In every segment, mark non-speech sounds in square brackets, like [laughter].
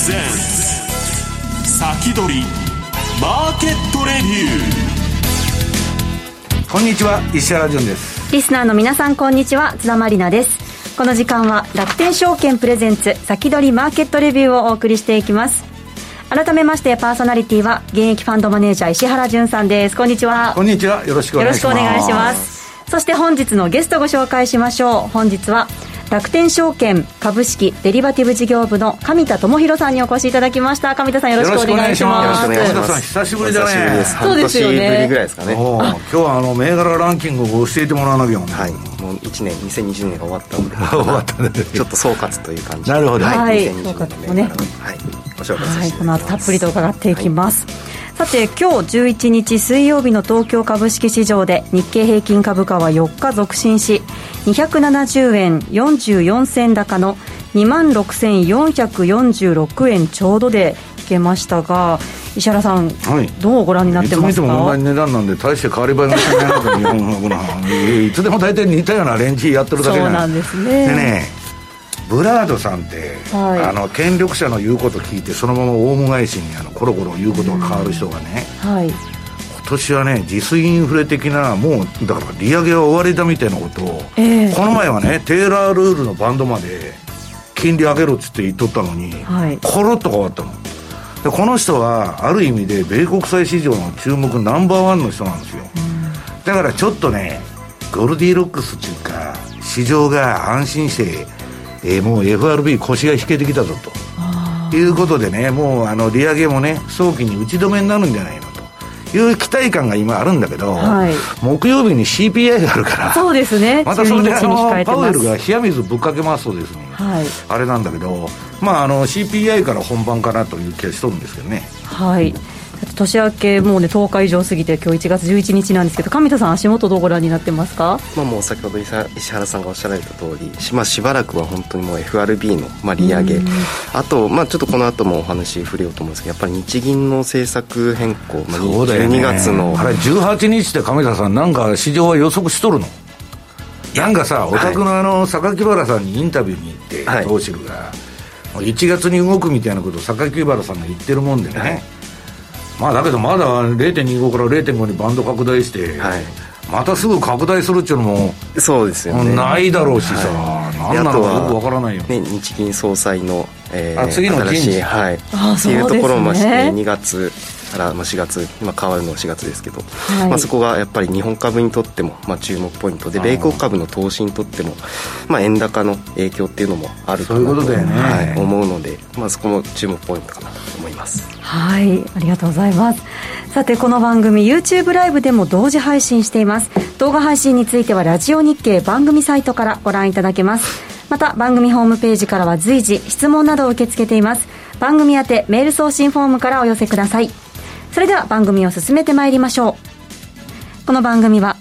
先取りマーケットレビュー。こんにちは石原潤です。リスナーの皆さんこんにちは。津田まりなです。この時間は楽天証券プレゼンツ先取りマーケットレビューをお送りしていきます。改めましてパーソナリティは現役ファンドマネージャー石原潤さんです。こんにちは。こんにちはよろしくお願いします。そして本日のゲストご紹介しましょう。本日は楽天証券株式デリバティブ事業部の上田智博さんにお越しいただきました。上田さんよろしくお願いします。上田さん久しぶりだね。そうですよね。ぐらいですかね。今日はあの銘柄ランキングを教えてもらわなきゃはい。もう1年2020年が終わったので。終わったねちょっと総括という感じなるほど。はい、総括もねはいご紹介させてい。ただきます、はい、この後たっぷりと伺っていきます、はいさて今日11日水曜日の東京株式市場で日経平均株価は4日続伸し270円44銭高の2万6446円ちょうどでいけましたが石原さん、はい、どうご覧になってますか？いつ見ても同じ値段なんで大して変わり映えのしない。なと日本のいつでも大体似たようなレンジやってるだけなんですね。でねブラードさんって、はい、あの権力者の言うこと聞いてそのままオウム返しにあのコロコロ言うことが変わる人がね、はい、今年はね自炊インフレ的なもうだから利上げは終わりだみたいなことを、えー、この前はねテーラールールのバンドまで金利上げろっつって言っとったのに、はい、コロッと変わったの。でこの人はある意味で米国債市場の注目ナンバーワンの人なんですよ、だからちょっとねゴルディロックスっていうか市場が安心してえー、もう FRB 腰が引けてきたぞと。いうことでねもうあの利上げもね早期に打ち止めになるんじゃないのと。いう期待感が今あるんだけど、はい、木曜日に CPI があるからそうですね。またそれであのパウエルが冷や水ぶっかけますとですね、はい、あれなんだけどまああの CPI から本番かなという気がしとるんですけどね。はい年明けもうね10日以上過ぎて今日1月11日なんですけど上田さん足元どうご覧になってますか、まあ、もう先ほど石原さんがおっしゃられた通り、まあ、しばらくは本当にもう FRB の、まあ、利上げ。あと、まあ、ちょっとこの後もお話触れようと思うんですけどやっぱり日銀の政策変更、まあ、12月の。あれ18日って上田さんなんか市場は予測しとるの？なんかさお宅のあの榊原さんにインタビューに行って、はい、東芝が。1月に動くみたいなことを榊原さんが言ってるもんでね、はいまあだけどまだ0.25から0.5にバンド拡大して、はい、またすぐ拡大するっていうのもそうですよね。ないだろうしさ、はい、何なのかよくわからないよ、ね、日銀総裁の、えー、あ次の新しはい。っていうところもして2月から4月今変わるのは4月ですけど、はい、まあ、そこがやっぱり日本株にとってもまあ注目ポイントで米国株の投資にとってもまあ円高の影響っていうのもあるかなと、ね、はい、思うので、まあ、そこも注目ポイントかなと。思います。はいありがとうございます。さてこの番組 YouTube ライブでも同時配信しています。動画配信についてはラジオ日経番組サイトからご覧いただけます。また番組ホームページからは随時質問などを受け付けています。番組宛てメール送信フォームからお寄せください。それでは番組を進めてまいりましょう。この番組は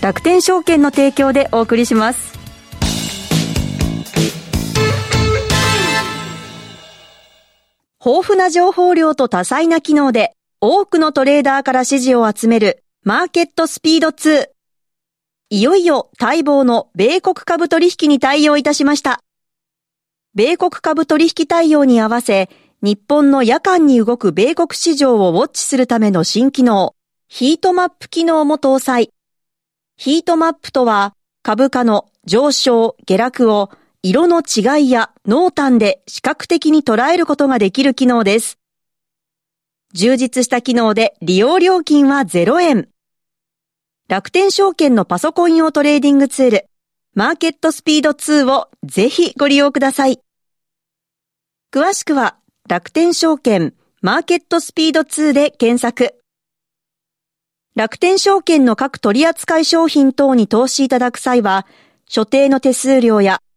楽天証券の提供でお送りします。豊富な情報量と多彩な機能で多くのトレーダーから支持を集めるマーケットスピード2。いよいよ待望の米国株取引に対応いたしました。米国株取引対応に合わせ、日本の夜間に動く米国市場をウォッチするための新機能、ヒートマップ機能も搭載。ヒートマップとは、株価の上昇、下落を色の違いや濃淡で視覚的に捉えることができる機能です。充実した機能で利用料金は0円。楽天証券のパソコン用トレーディングツール、マーケットスピード2をぜひご利用ください。詳しくは楽天証券マーケットスピード2で検索。楽天証券の各取扱商品等に投資いただく際は、所定の手数料や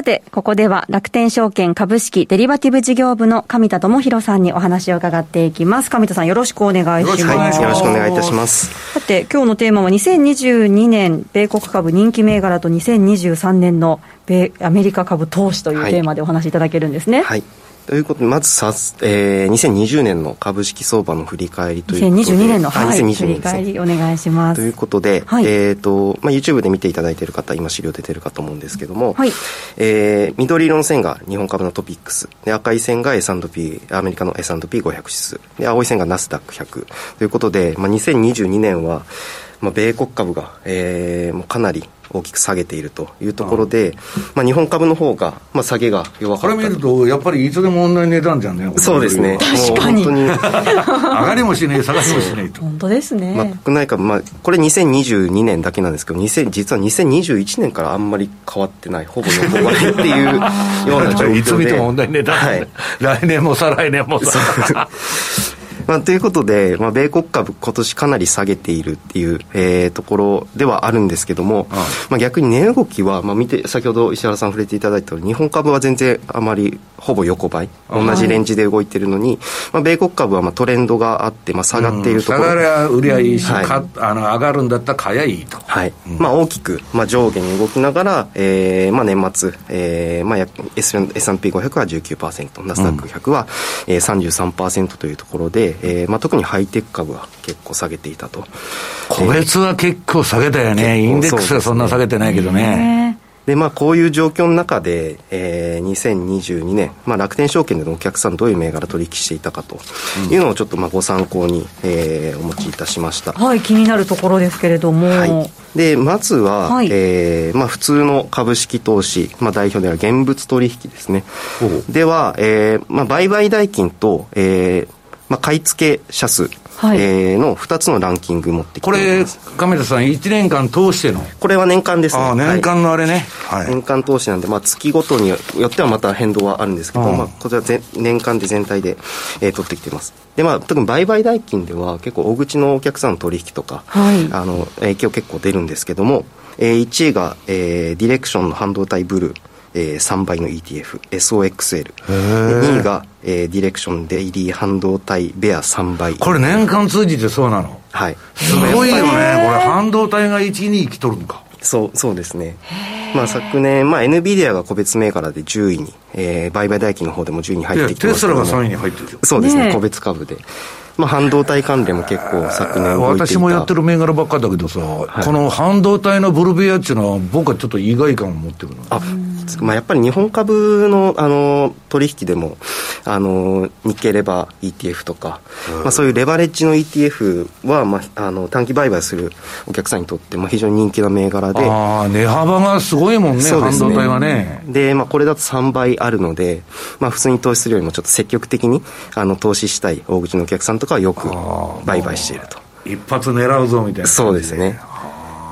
さて、ここでは楽天証券株式デリバティブ事業部の上田智博さんにお話を伺っていきます。上田さんよろしくお願いします。よろしくお願いいたします。さて、今日のテーマは2022年米国株人気銘柄と2023年の米アメリカ株投資というテーマでお話しいただけるんですね。はい、はいということで、まずさ、えー、2020年の株式相場の振り返りということで。2022年の、はい、2022年、振り返りお願いします。ということで、はい、えっ、ー、と、まあ、YouTube で見ていただいている方、今資料出てるかと思うんですけども、はい、えー、緑色の線が日本株のトピックス、で赤い線が S&P、アメリカの S&P500 指数、で青い線がナスダック100ということで、まあ、2022年は、まあ、米国株が、えー、もうかなり大きく下げているというところで、まあ、日本株の方が、まあ、下げが弱かったこれ見ると、やっぱりいつでも同じ値段じゃんね、そうですね、確かに。上がりもしねえ、下がりもしねえと。[laughs] 本当ですね、まあ、国内株、まあ、これ2022年だけなんですけど、実は2021年からあんまり変わってない、ほぼ横ばいっていうような状況で。[laughs] いつ見ても同じ値段、はい、来年も再来年も [laughs] まあ、ということで、まあ、米国株、今年かなり下げているっていう、えー、ところではあるんですけども、まあ、逆に値動きは、まあ、見て、先ほど石原さん触れていただいたように、日本株は全然あまりほぼ横ばい、同じレンジで動いてるのに、まあ、米国株はまあトレンドがあって、まあ、下がっているところ、うん、下がりゃ売りゃいいし、はい、あの上がるんだったら買やいいと、はい。まあ、大きく、まあ、上下に動きながら、えーまあ、年末、えーまあ、S&P500 は19%、ナスダック100は、うん。えー、33%というところで、えーまあ、特にハイテク株は結構下げていたと。個別は結構下げたよね、インデックスはそんな下げてないけどね。でまあ、こういう状況の中で、えー、2022年、まあ、楽天証券でのお客さんどういう銘柄取引していたかというのをちょっとまあご参考に、えー、お持ちいたしました。はい気になるところですけれども、はい、でまずは、はい、えー、まあ、普通の株式投資、まあ、代表では現物取引ですね。では、えーまあ、売買代金と、えーまあ、買い付け者数はい、えー、の2つのランキング持ってきてこれ、亀田さん、1年間通しての？これは年間ですね。年間のあれね。はい、年間通しなんで、まあ、月ごとによってはまた変動はあるんですけど、まあ、こちらぜ年間で全体で、えー、取ってきてます。で、まあ、特に売買代金では結構大口のお客さんの取引とか、はい、あの影響結構出るんですけども、えー、1位が、えー、ディレクションの半導体ブルー。えー、3倍の ETF、SOXL。2位が、えー、ディレクションデイリー半導体ベア3倍。これ年間通じてそうなの？はい。すごいよね。これ半導体が1位に生きとるのか。そう、そうですね。まあ昨年、まあ NVIDIA が個別銘柄で10位に、えー、売買代金の方でも10位に入ってきてますテスラが3位に入ってるそうですね、個別株で。まあ、半導体関連も結構昨年動いてい私もやってる銘柄ばっかだけどさ、はい、この半導体のブルベアっていうのは僕はちょっと意外感を持ってるのあ、まあ、やっぱり日本株のあの取引でもあの日経レバー ETF とか、まあ、そういうレバレッジの ETF は、まあ、あの短期売買するお客さんにとっても非常に人気な銘柄で。値幅がすごいもんねね。半導体はね。で、まあ、これだと3倍あるので、まあ、普通に投資するよりもちょっと積極的にあの投資したい大口のお客さんとかはよく売買していると。一発狙うぞみたいなそうですね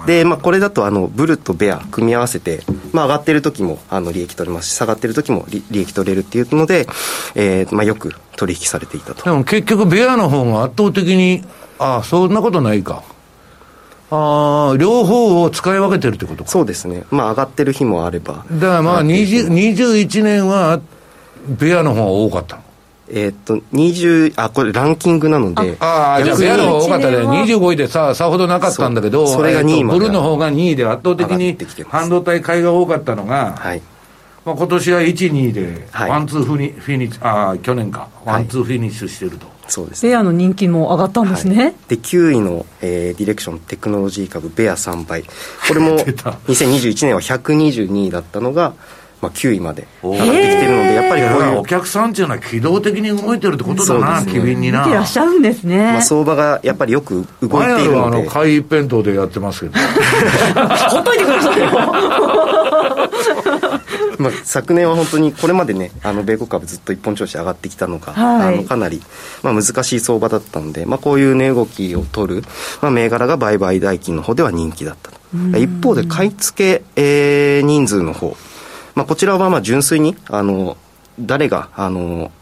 で、まあ、これだとあのブルとベア組み合わせて、まあ、上がってる時もあの利益取れますし下がってる時も利益取れるっていうので、えーまあ、よく取引されていたと。でも結局ベアの方が圧倒的にああそんなことないか。ああ両方を使い分けてるってことか。そうですね。まあ上がってる日もあれば。だからまあ21年はベアの方が多かったのえー、っと、20、あ、これランキングなので。ああ、じゃあ、ベアの方が多かったで、25位でさ、さほどなかったんだけど、それが2位まで。ブルの方が2位で圧倒的に半導体買いが多かったのが、はい。まあ、今年は1、2位で、ワンツーフィニフィニッシュ、ああ、去年か、ワンツーフィニッシュしてると。そうです、ね、ベアの人気も上がったんですね。はい、で、9位の、えー、ディレクションテクノロジー株、ベア3倍。これも、[laughs] 2021年は122位だったのが、まあ、9位まで上がってきてるので、やっぱりこういうお客さんっていうのは機動的に動いてるってことだな、機敏にな。見てらっしゃるんですね。まあ、相場がやっぱりよく動いているので。あの、買い一辺倒でやってますけど。ほっといてくださいよ。まあ、昨年は本当にこれまでねあの米国株ずっと一本調子上がってきたのが、はい、あのかなり、まあ、難しい相場だったので、まあ、こういう値動きを取る、まあ、銘柄が売買代金の方では人気だったと一方で買い付け、えー、人数の方まあ、こちらはまあ純粋にあの誰があの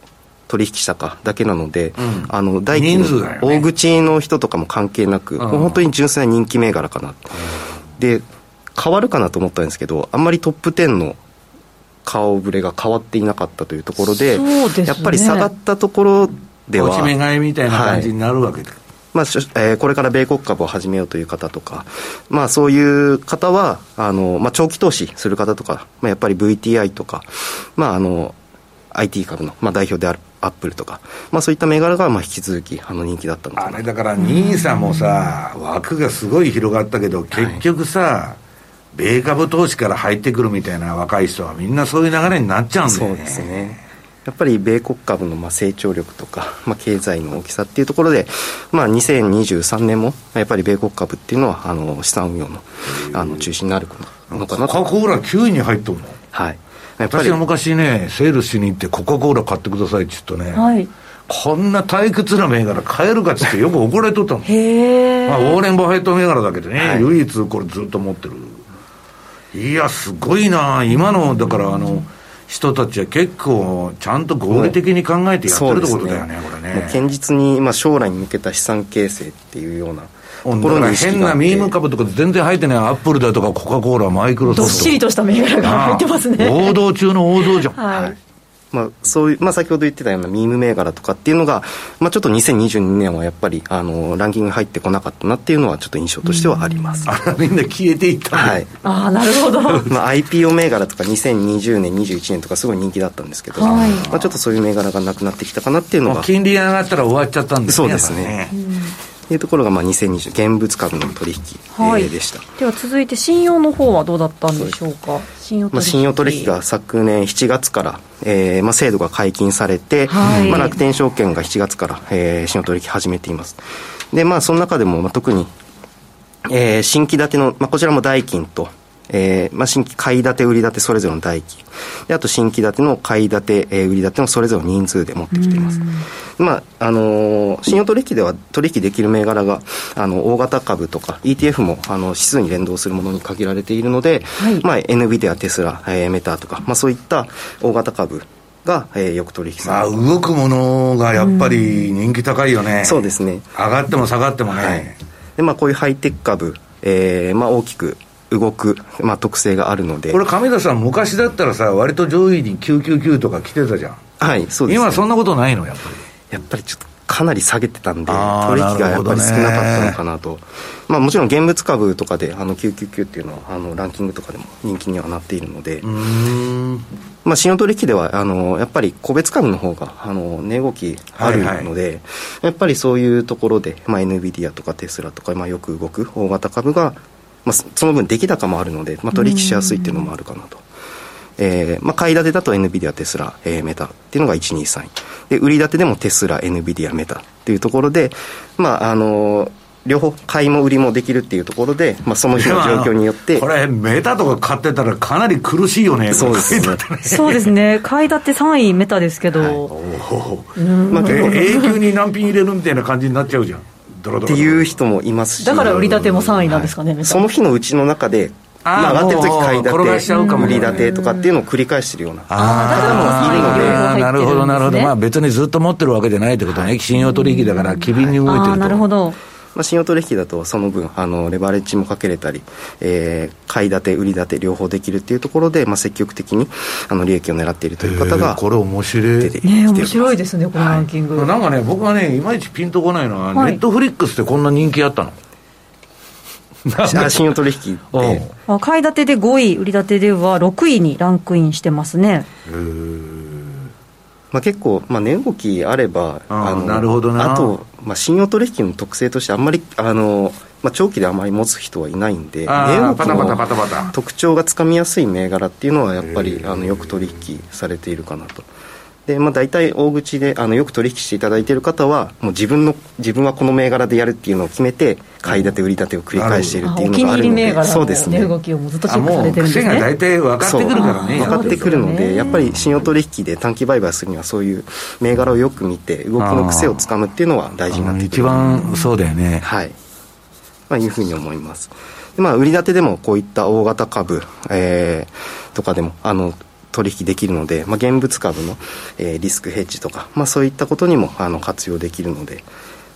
取引したかだけなので、うん、あの大金、ね、大口の人とかも関係なく、うん、本当に純粋な人気銘柄かな、うん、で変わるかなと思ったんですけどあんまりトップ10の顔ぶれが変わっていなかったというところで、ね、やっぱり下がったところでは落ち目買いみたいな感じになるわけで、はいまあえー、これから米国株を始めようという方とか、まあ、そういう方はあの、まあ、長期投資する方とか、まあ、やっぱり VTI とか、まあ、あの IT 株の、まあ、代表であるアップルとか、まあ、そういった銘柄がまあ引き続きあの人気だったのかあれだから NISA もさ、枠がすごい広がったけど、結局さ、はい、米株投資から入ってくるみたいな若い人は、みんなそういう流れになっちゃうんだよね。そうですねやっぱり米国株のまあ成長力とか、まあ、経済の大きさっていうところで、まあ、2023年もやっぱり米国株っていうのはあの資産運用のあの中心になるのかなと。コカ・コーラ9位に入っとるの？はい。私は昔ね、セールしに行って、コカ・コーラ買ってくださいって言うとね、はい、こんな退屈な銘柄買えるかっつってよく怒られとったの。へまあ、ウォーレン・バフェット銘柄だけどね、はい、唯一これずっと持ってる。いや、すごいな。今の、だからあの、人たちは結構ちゃんと合理的に考えてやってるってことだよね、ね。これね。堅実に、まあ、将来に向けた資産形成っていうような変なミーム株とか全然入ってないアップルだとかコカ・コーラマイクロソフト。どっしりとした銘柄が入ってますね。王道中の王道じゃん、はいまあ、そういう、まあ、先ほど言ってたようなミーム銘柄とかっていうのが、まあ、ちょっと2022年はやっぱりあのランキング入ってこなかったなっていうのはちょっと印象としてはあります、あらみんな消えていったはい。ああなるほど、[laughs] まあ、IPO 銘柄とか2020年21年とかすごい人気だったんですけど、はい、まあ、ちょっとそういう銘柄がなくなってきたかなっていうのが金利上がったら終わっちゃったんですねそうですね、というところがまあ2020現物株の取引、はい、でした。では続いて信用の方はどうだったんでしょうか？信用取引,、まあ、信用取引が昨年7月から、えーまあ、制度が解禁されて、はい、まあ、楽天証券が7月から、えー、信用取引始めています。でまあその中でも、まあ、特に、えー、新規建ての、まあ、こちらも代金とえーまあ、新規買い立て、売り立て、それぞれの代金。で、あと新規建ての買い立て、えー、売り立てのそれぞれの人数で持ってきています。まあ、あのー、信用取引では取引できる銘柄が、あの、大型株とか ETF も、あの、指数に連動するものに限られているので、はい、まあ、NVIDIA、テスラ、えー、メタとか、まあ、そういった大型株が、えー、よく取引されまあ、動くものがやっぱり人気高いよね。そうですね。上がっても下がってもね。はい、で、まあ、こういうハイテク株、えー、まあ、大きく動く、まあ、特性があるので。これ亀田さん昔だったらさ割と上位に999とか来てたじゃん。はいそうです、ね、今そんなことないのやっぱり。やっぱりちょっとかなり下げてたんで取引がやっぱり少なかったのかなと、まあ、もちろん現物株とかであの999っていうのはあのランキングとかでも人気にはなっているので。まあ、信用取引ではあのやっぱり個別株の方があの値動きあるので、はいはい、やっぱりそういうところで、まあ、NVIDIA とかテスラとか、まあ、よく動く大型株がまあ、その分出来高もあるので、まあ、取引しやすいっていうのもあるかなと。えーまあ、買い立てだと NVIDIA、テスラ、えー、メタっていうのが123位で売り立てでもテスラ、NVIDIA、メタっていうところで、まああのー、両方買いも売りもできるっていうところで、まあ、その日の状況によって [laughs] これメタとか買ってたらかなり苦しいよね。そうですね。そうですね。買い立て3位メタですけど、はい、まあ、永久に難品入れるみたいな感じになっちゃうじゃんっていう人もいますし。だから売り立ても3位なんですかね、はい、その日のうちの中でまあ、上がってる時買い立て売り立てとかっていうのを繰り返してるような。方もいるのでなるほどなるほど。まあ別にずっと持ってるわけじゃないってことね、はい、信用取引だから機敏に動いてると、なるほどまあ、信用取引だとその分あのレバレッジもかけれたり、えー、買い立て売り立て両方できるっていうところで、まあ、積極的にあの利益を狙っているという方がこれ面白い。ね面白いですねこのランキング、はい、なんかね僕はねいまいちピンとこないのは、はい、ネットフリックスってこんな人気あったの。[laughs] 信用取引で買い立てで5位売り立てでは6位にランクインしてますね。へえまあ、結構、まあ、値動きあればあのなるほどあと、まあ、信用取引の特性としてあんまりあの、まあ、長期であまり持つ人はいないんで値動きの特徴がつかみやすい銘柄っていうのはやっぱりあのよく取引されているかなと。で、まあ、大体大口であのよく取引していただいている方はもう自分の自分はこの銘柄でやるっていうのを決めて買い立て売り立てを繰り返しているっていうのがあるのでそうですね。動きをずっとチェックされてるんですね。が大体分かってくるからね分かってくるのでやっぱり。信用取引で短期売買するにはそういう銘柄をよく見て動きの癖をつかむっていうのは大事になってくる。一番そうだよね。はい。まあいうふうに思います。まあ、売り立てでもこういった大型株、えー、とかでもあの取引できるので、まあ、現物株の、えー、リスクヘッジとか、まあ、そういったことにもあの活用できるので、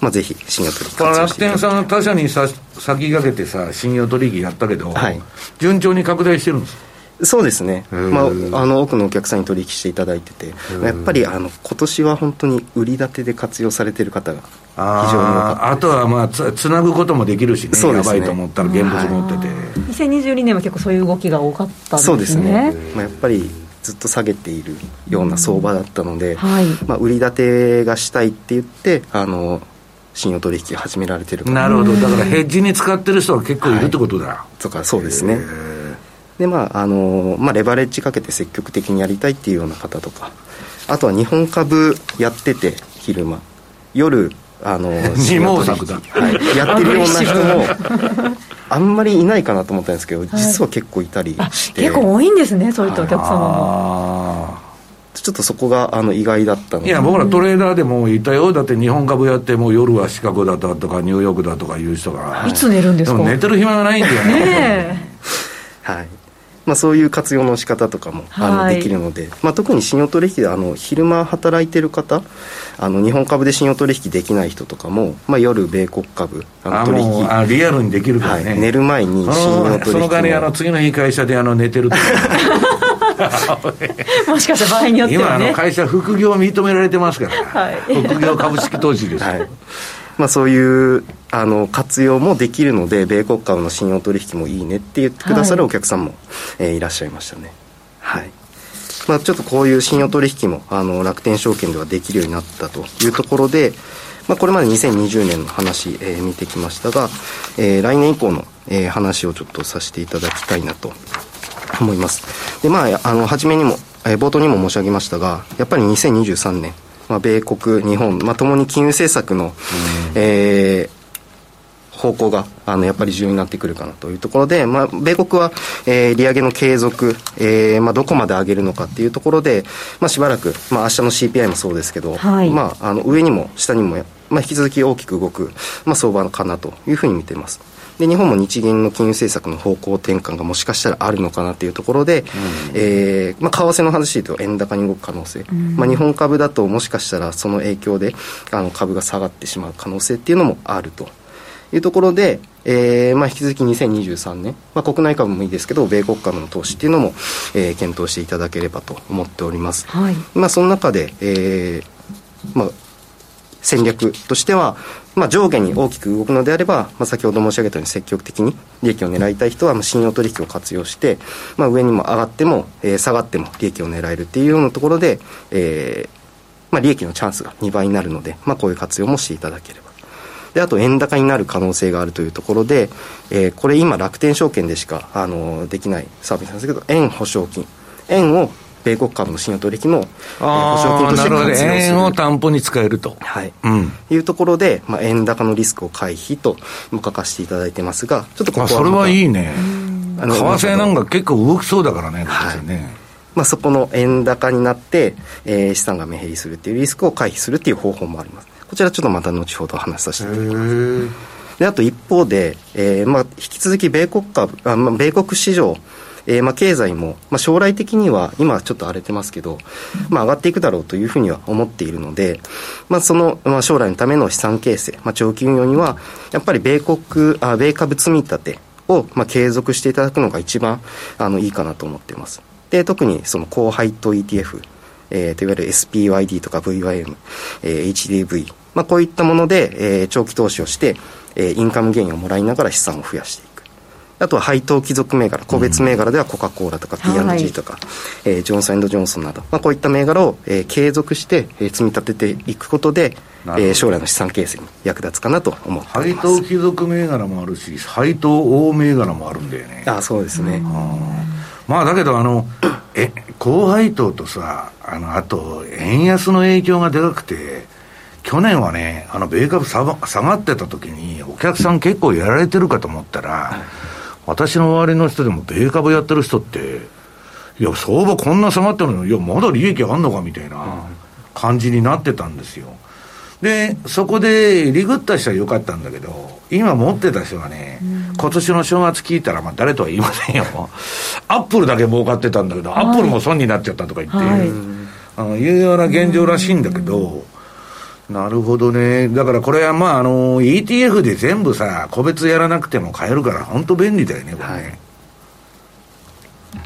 まあ、ぜひ信用取引楽天さん他社にさ先駆けてさ信用取引やったけど、はい、順調に拡大してるんですそうですね、まあ、あの多くのお客さんに取引していただいてて、やっぱりあの今年は本当に売り立てで活用されてる方が非常に多かったあとはまあつつなぐこともできるしね、そうですね。やばいと思ったら現物持ってて、はい、2022年は結構そういう動きが多かったんですね。そうですね。まあ、やっぱりずっと下げているような相場だったので、はい。まあ、売り立てがしたいって言ってあの信用取引始められてるなるほど。だからヘッジに使ってる人は結構いるってことだ、はい、とかそうですね。でまああのまあ、レバレッジかけて積極的にやりたいっていうような方とかあとは日本株やってて昼間。夜あの二毛作だ、はい、やってるような人も [laughs] あんまりいないかなと思ったんですけど、実は結構いたりして、結構多いんですねそういったお客様も。ちょっとそこがあの意外だったのいや僕らトレーダーでもいたよ。だって日本株やっても夜はシカゴだとかニューヨークだとかいう人が。いつ寝るんですか？寝てる暇がないんだよね。[laughs] はいまあ、そういう活用の仕方とかもあのできるので、まあ、特に信用取引であの昼間働いてる方あの日本株で信用取引できない人とかも、まあ、夜米国株あの取引あリアルにできるからね、はい、寝る前に信用取引その代わりあの次の日会社であの寝てると [laughs] もしかしたら場合によっては、ね、今あの会社副業認められてますから、はい、副業株式投資です、はいまあ、そういうあの活用もできるので米国株の信用取引もいいねって言ってくださるお客さんも、はい、えー、いらっしゃいましたね。はい。まあ、ちょっとこういう信用取引もあの楽天証券ではできるようになったというところで、まあ、これまで2020年の話、えー、見てきましたが、えー、来年以降の、えー、話をちょっとさせていただきたいなと思います。でまああの初めにも、えー、冒頭にも申し上げましたがやっぱり2023年まあ、米国、日本、まあ、ともに金融政策の、うん、えー方向があのやっぱり重要になってくるかなというところで、まあ、米国は、えー、利上げの継続、えーまあ、どこまで上げるのかっていうところで、まあ、しばらく、まあ明日の CPI もそうですけど、はい、まあ、あの上にも下にも、まあ、引き続き大きく動く、まあ、相場かなというふうに見ています。で日本も日銀の金融政策の方向転換がもしかしたらあるのかなというところで、うん、えー、まあ、為替の話で言うと円高に動く可能性、うん、まあ、日本株だともしかしたらその影響であの株が下がってしまう可能性っていうのもあるというところで、えーまあ、引き続き2023年、まあ、国内株もいいですけど米国株の投資っていうのも、えー、検討していただければと思っております、はい、まあ、その中で、えーまあ、戦略としては、まあ、上下に大きく動くのであれば、まあ、先ほど申し上げたように積極的に利益を狙いたい人は、まあ、信用取引を活用して、まあ、上にも上がっても、えー、下がっても利益を狙えるっていうようなところで、えーまあ、利益のチャンスが2倍になるので、まあ、こういう活用もしていただければ。であと円高になる可能性があるというところで、えー、これ今楽天証券でしかあのできないサービスなんですけど円保証金円を米国株の信用取引の、えー、保証金として活用する。円を担保に使えると、はい。うん、いうところで、まあ、円高のリスクを回避とも書かせていただいてますがちょっとここはそれはいいね。為替なんか結構動きそうだからね、はい、ね。まあ、そこの円高になって、えー、資産が目減りするっていうリスクを回避するっていう方法もあります。こちらちょっとまた後ほど話させていただきます。であと一方で、えーまあ、引き続き米国株あ、まあ、米国市場えー、まあ経済も、まあ、将来的には今ちょっと荒れてますけど、まあ、上がっていくだろうというふうには思っているので、まあ、その、まあ、将来のための資産形成、まあ、長期運用にはやっぱり米国あ米株積み立てを、まあ、継続していただくのが一番あのいいかなと思っていますで特にその高配当 ETF えー、といわゆる SPYD とか VYM、えー、HDV、まあ、こういったもので、えー、長期投資をして、えー、インカムゲインをもらいながら資産を増やしていく。あとは配当貴族銘柄、個別銘柄ではコカ・コーラとか P&G とか、はい、えー、ジョンソンジョンソンなど、まあ、こういった銘柄を、えー、継続して、えー、積み立てていくことで、えー、将来の資産形成に役立つかなと思って配当貴族銘柄もあるし、配当大銘柄もあるんだよね。あそうですね。まあだけど、あの、え、高配当とさ、あの、あと、円安の影響がでかくて、去年はね、あの、米株下がってた時に、お客さん結構やられてるかと思ったら、私の周りの人でも米株やってる人って、いや、相場こんな下がってるのに、いや、まだ利益あんのかみたいな感じになってたんですよ。で、そこでリグった人は良かったんだけど、今持ってた人はね、うん、今年の正月聞いたら、まあ誰とは言いませんよ。[laughs] アップルだけ儲かってたんだけど、はい、アップルも損になっちゃったとか言って、はい、あのいうような現状らしいんだけど、なるほどね。だからこれはまあ、あの、ETF で全部さ、個別やらなくても買えるから、本当便利だよね、これね。はい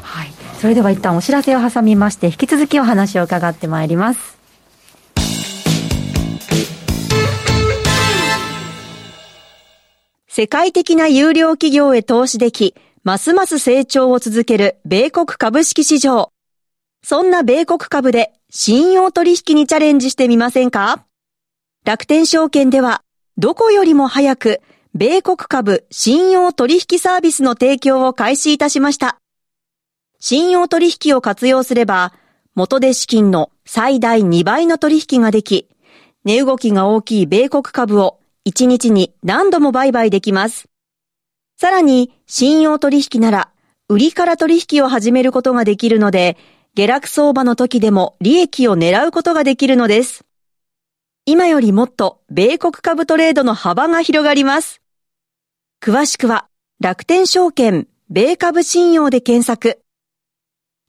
はい。それでは一旦お知らせを挟みまして、引き続きお話を伺ってまいります。世界的な有料企業へ投資でき、ますます成長を続ける米国株式市場。そんな米国株で信用取引にチャレンジしてみませんか？楽天証券では、どこよりも早く、米国株信用取引サービスの提供を開始いたしました。信用取引を活用すれば、元で資金の最大2倍の取引ができ、値動きが大きい米国株を1日に何度も売買できます。さらに、信用取引なら、売りから取引を始めることができるので、下落相場の時でも利益を狙うことができるのです。今よりもっと米国株トレードの幅が広がります。詳しくは、楽天証券、米株信用で検索。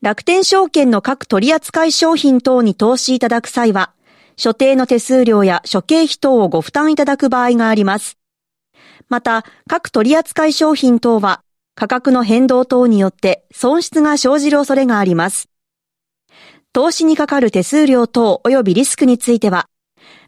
楽天証券の各取扱い商品等に投資いただく際は、所定の手数料や諸経費等をご負担いただく場合があります。また、各取扱い商品等は、価格の変動等によって損失が生じる恐れがあります。投資にかかる手数料等及びリスクについては、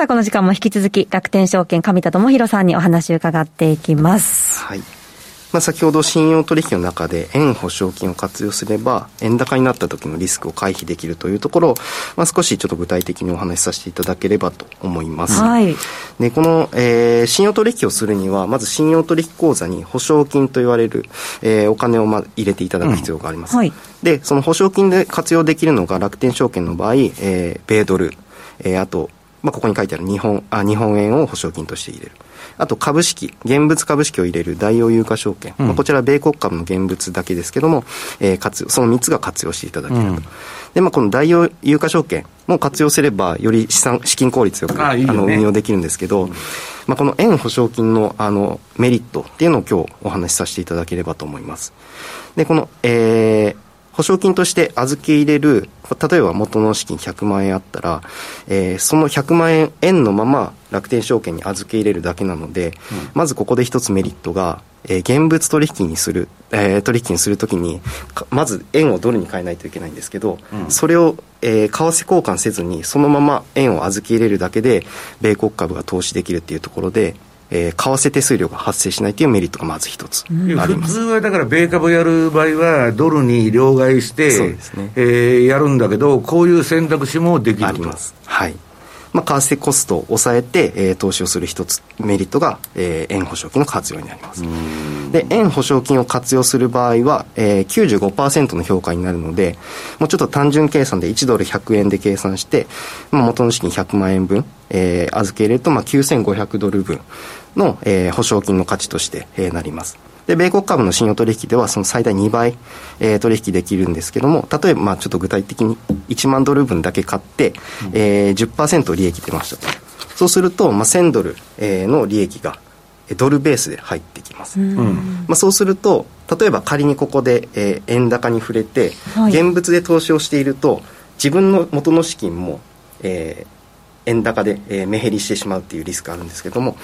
さあ、この時間も引き続き、楽天証券上田智弘さんにお話を伺っていきます。はい。まあ、先ほど信用取引の中で円保証金を活用すれば円高になった時のリスクを回避できるというところを、まあ、少しちょっと具体的にお話しさせていただければと思います。はい、でこの、えー、信用取引をするにはまず信用取引口座に保証金と言われる、えー、お金をま入れていただく必要があります。うんはい、でその保証金で活用できるのが楽天証券の場合、えー、米ドル、えー、あとまあ、ここに書いてある日本あ日本円を保証金として入れる。あと株式、現物株式を入れる大王有価証券、うん、まあ、こちら米国株の現物だけですけども、えー、活用その3つが活用していただけると。うん、で、まあ、この大王有価証券も活用すれば、より資産、資金効率よくあ、ね、の運用できるんですけど、うん、まあ、この円保証金のあのメリットっていうのを今日お話しさせていただければと思います。で、この、えー、保証金として預け入れる、例えば元の資金100万円あったら、えー、その100万円円のまま楽天証券に預け入れるだけなので、うん、まずここで一つメリットが、えー、現物取引にする、えー、取引にするときに、まず円をドルに変えないといけないんですけど、うん、それを、えー、為替交換せずに、そのまま円を預け入れるだけで、米国株が投資できるっていうところで、えー、為替手数料が発生しないというメリットがまず一つあります、普通はだから米株やる場合はドルに両替してそうですね、えー、やるんだけどこういう選択肢もできると。あります。はいまあ、為替コストを抑えて、えー、投資をする一つメリットが、えー、円保証金の活用になりますで円保証金を活用する場合は、えー、95%の評価になるのでもうちょっと単純計算で1ドル100円で計算して、まあ、元の資金100万円分、えー、預け入れると、まあ、9500ドル分の、えー、保証金の価値として、えー、なります。で、米国株の信用取引ではその最大2倍、えー、取引できるんですけども、例えば、まあちょっと具体的に1万ドル分だけ買って、うん、えー、10%利益出ましたと。そうすると、まあ1000ドル、えー、の利益がドルベースで入ってきます。うん、まあそうすると、例えば仮にここで、えー、円高に触れて、はい、現物で投資をしていると、自分の元の資金も、えー、円高で、えー、目減りしてしまうっていうリスクがあるんですけども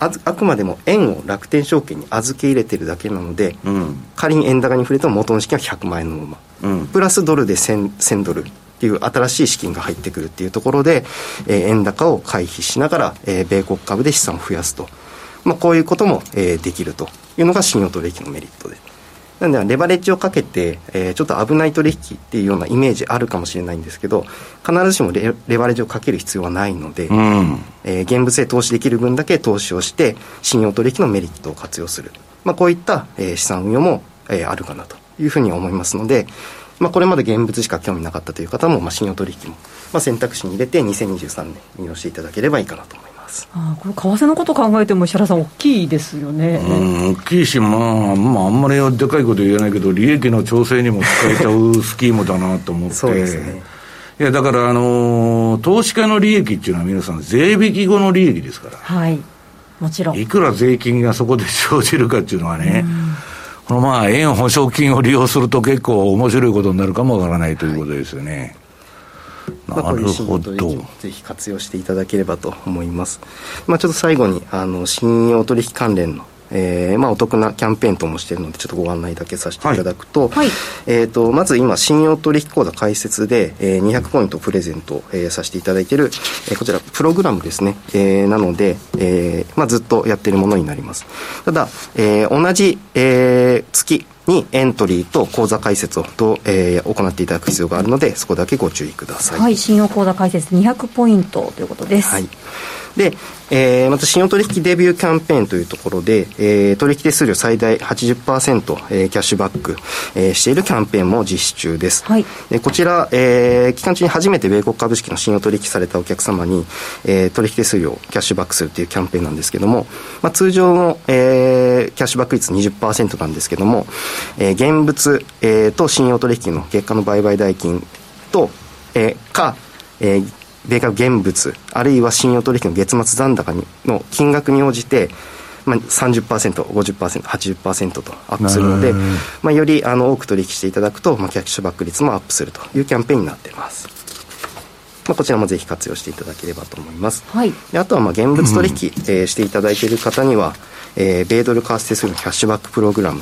ああくまでも円を楽天証券に預け入れてるだけなので、うん、仮に円高に触れても元の資金は100万円のまま、うん、プラスドルで 1000, 1000ドルっていう新しい資金が入ってくるっていうところで、えー、円高を回避しながら、えー、米国株で資産を増やすと、まあ、こういうことも、えー、できるというのが信用取引のメリットで。すなのでレバレッジをかけて、えー、ちょっと危ない取引っていうようなイメージあるかもしれないんですけど必ずしもレレバレッジをかける必要はないので、うん、えー、現物で投資できる分だけ投資をして信用取引のメリットを活用する、まあ、こういった、えー、資産運用も、えー、あるかなというふうに思いますので、まあ、これまで現物しか興味なかったという方も、まあ、信用取引も、まあ、選択肢に入れて2023年運用していただければいいかなとます。あこれ為替のこと考えても石原さん大きいですよね。うん大きいし、まあ、まああんまりでかいこと言えないけど利益の調整にも使えちゃうスキームだなと思って。そうですね。いやだからあのー、投資家の利益っていうのは皆さん税引き後の利益ですから。はい。もちろん。いくら税金がそこで生じるかっていうのはね、このまあ円保証金を利用すると結構面白いことになるかもわからないということですよね、はいまあ、こういう信用取引ぜひ活用していただければと思います。まあ、ちょっと最後にあの信用取引関連のえーまあ、お得なキャンペーンともしているのでちょっとご案内だけさせていただくとはい、えーと、まず今信用取引口座開設で、えー、200ポイントプレゼント、えー、させていただいている、えー、こちらプログラムですね、えー、なので、えーまあ、ずっとやっているものになります。ただ、えー、同じ、えー、月にエントリーと口座開設をと、えー、行っていただく必要があるのでそこだけご注意ください。はい、信用口座開設200ポイントということです。はい。で、えー、また信用取引デビューキャンペーンというところで、えー、取引手数料最大80%、えー、キャッシュバック、えー、しているキャンペーンも実施中です。はい、でこちら、えー、期間中に初めて米国株式の信用取引されたお客様に、えー、取引手数料キャッシュバックするというキャンペーンなんですけども、まあ、通常の、えー、キャッシュバック率20%なんですけども、えー、現物、えー、と信用取引の月間の売買代金と、えー、か、えー、米株現物あるいは信用取引の月末残高にの金額に応じて、まあ、30%、50%、80%とアップするので、まあ、よりあの多く取引していただくと、まあ、キャッシュバック率もアップするというキャンペーンになっています。まあ、こちらもぜひ活用していただければと思います。はい、あとはまあ現物取引、えー、していただいている方には、えー、米ドル為替手数料キャッシュバックプログラム、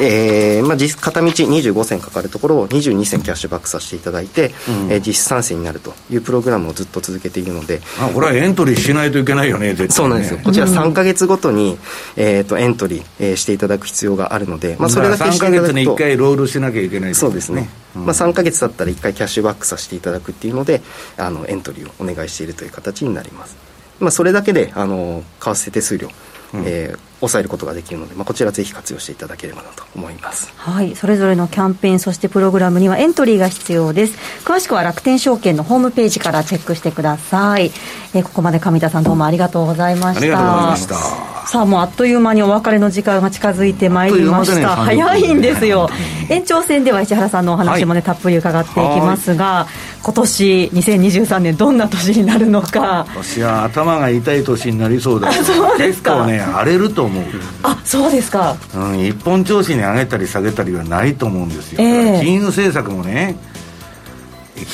えーまあ、実片道25銭かかるところを22銭キャッシュバックさせていただいて、うん、えー、実質3銭になるというプログラムをずっと続けているので。あこれはエントリーしないといけないよねね。そうなんですよ。こちら3か月ごとに、えーと、エントリー、えー、していただく必要があるので、まあ、それだけしていただくと3か月に1回ロールしなきゃいけない、ね、そうですね、うん、まあ、3か月だったら1回キャッシュバックさせていただくっていうのであのエントリーをお願いしているという形になります、まあ、それだけであの為替手数料うん、えー、抑えることができるので、まあ、こちらぜひ活用していただければなと思います。はい。それぞれのキャンペーンそしてプログラムにはエントリーが必要です。詳しくは楽天証券のホームページからチェックしてください、えー、ここまで上田さんどうもありがとうございました。ありがとうございました。さあもうあっという間にお別れの時間が近づいてまいりました、早いんですよ。延長戦では石原さんのお話もね、はい、たっぷり伺っていきますが今年2023年どんな年になるのか。私は頭が痛い年になりそうだ。[laughs] そうですか。結構ね荒れると思うあそうですか、うん、一本調子に上げたり下げたりはないと思うんですよ、えー、金融政策もね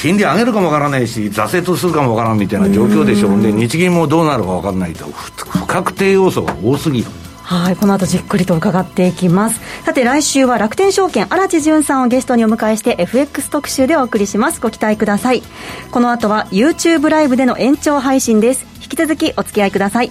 金利上げるかもわからないし挫折するかもわからんみたいな状況でしょうで日銀もどうなるかわからないと不確定要素が多すぎるはい、この後じっくりと伺っていきます。さて来週は楽天証券荒地潤さんをゲストにお迎えして FX 特集でお送りします。ご期待ください。この後は YouTube ライブでの延長配信です。引き続きお付き合いください。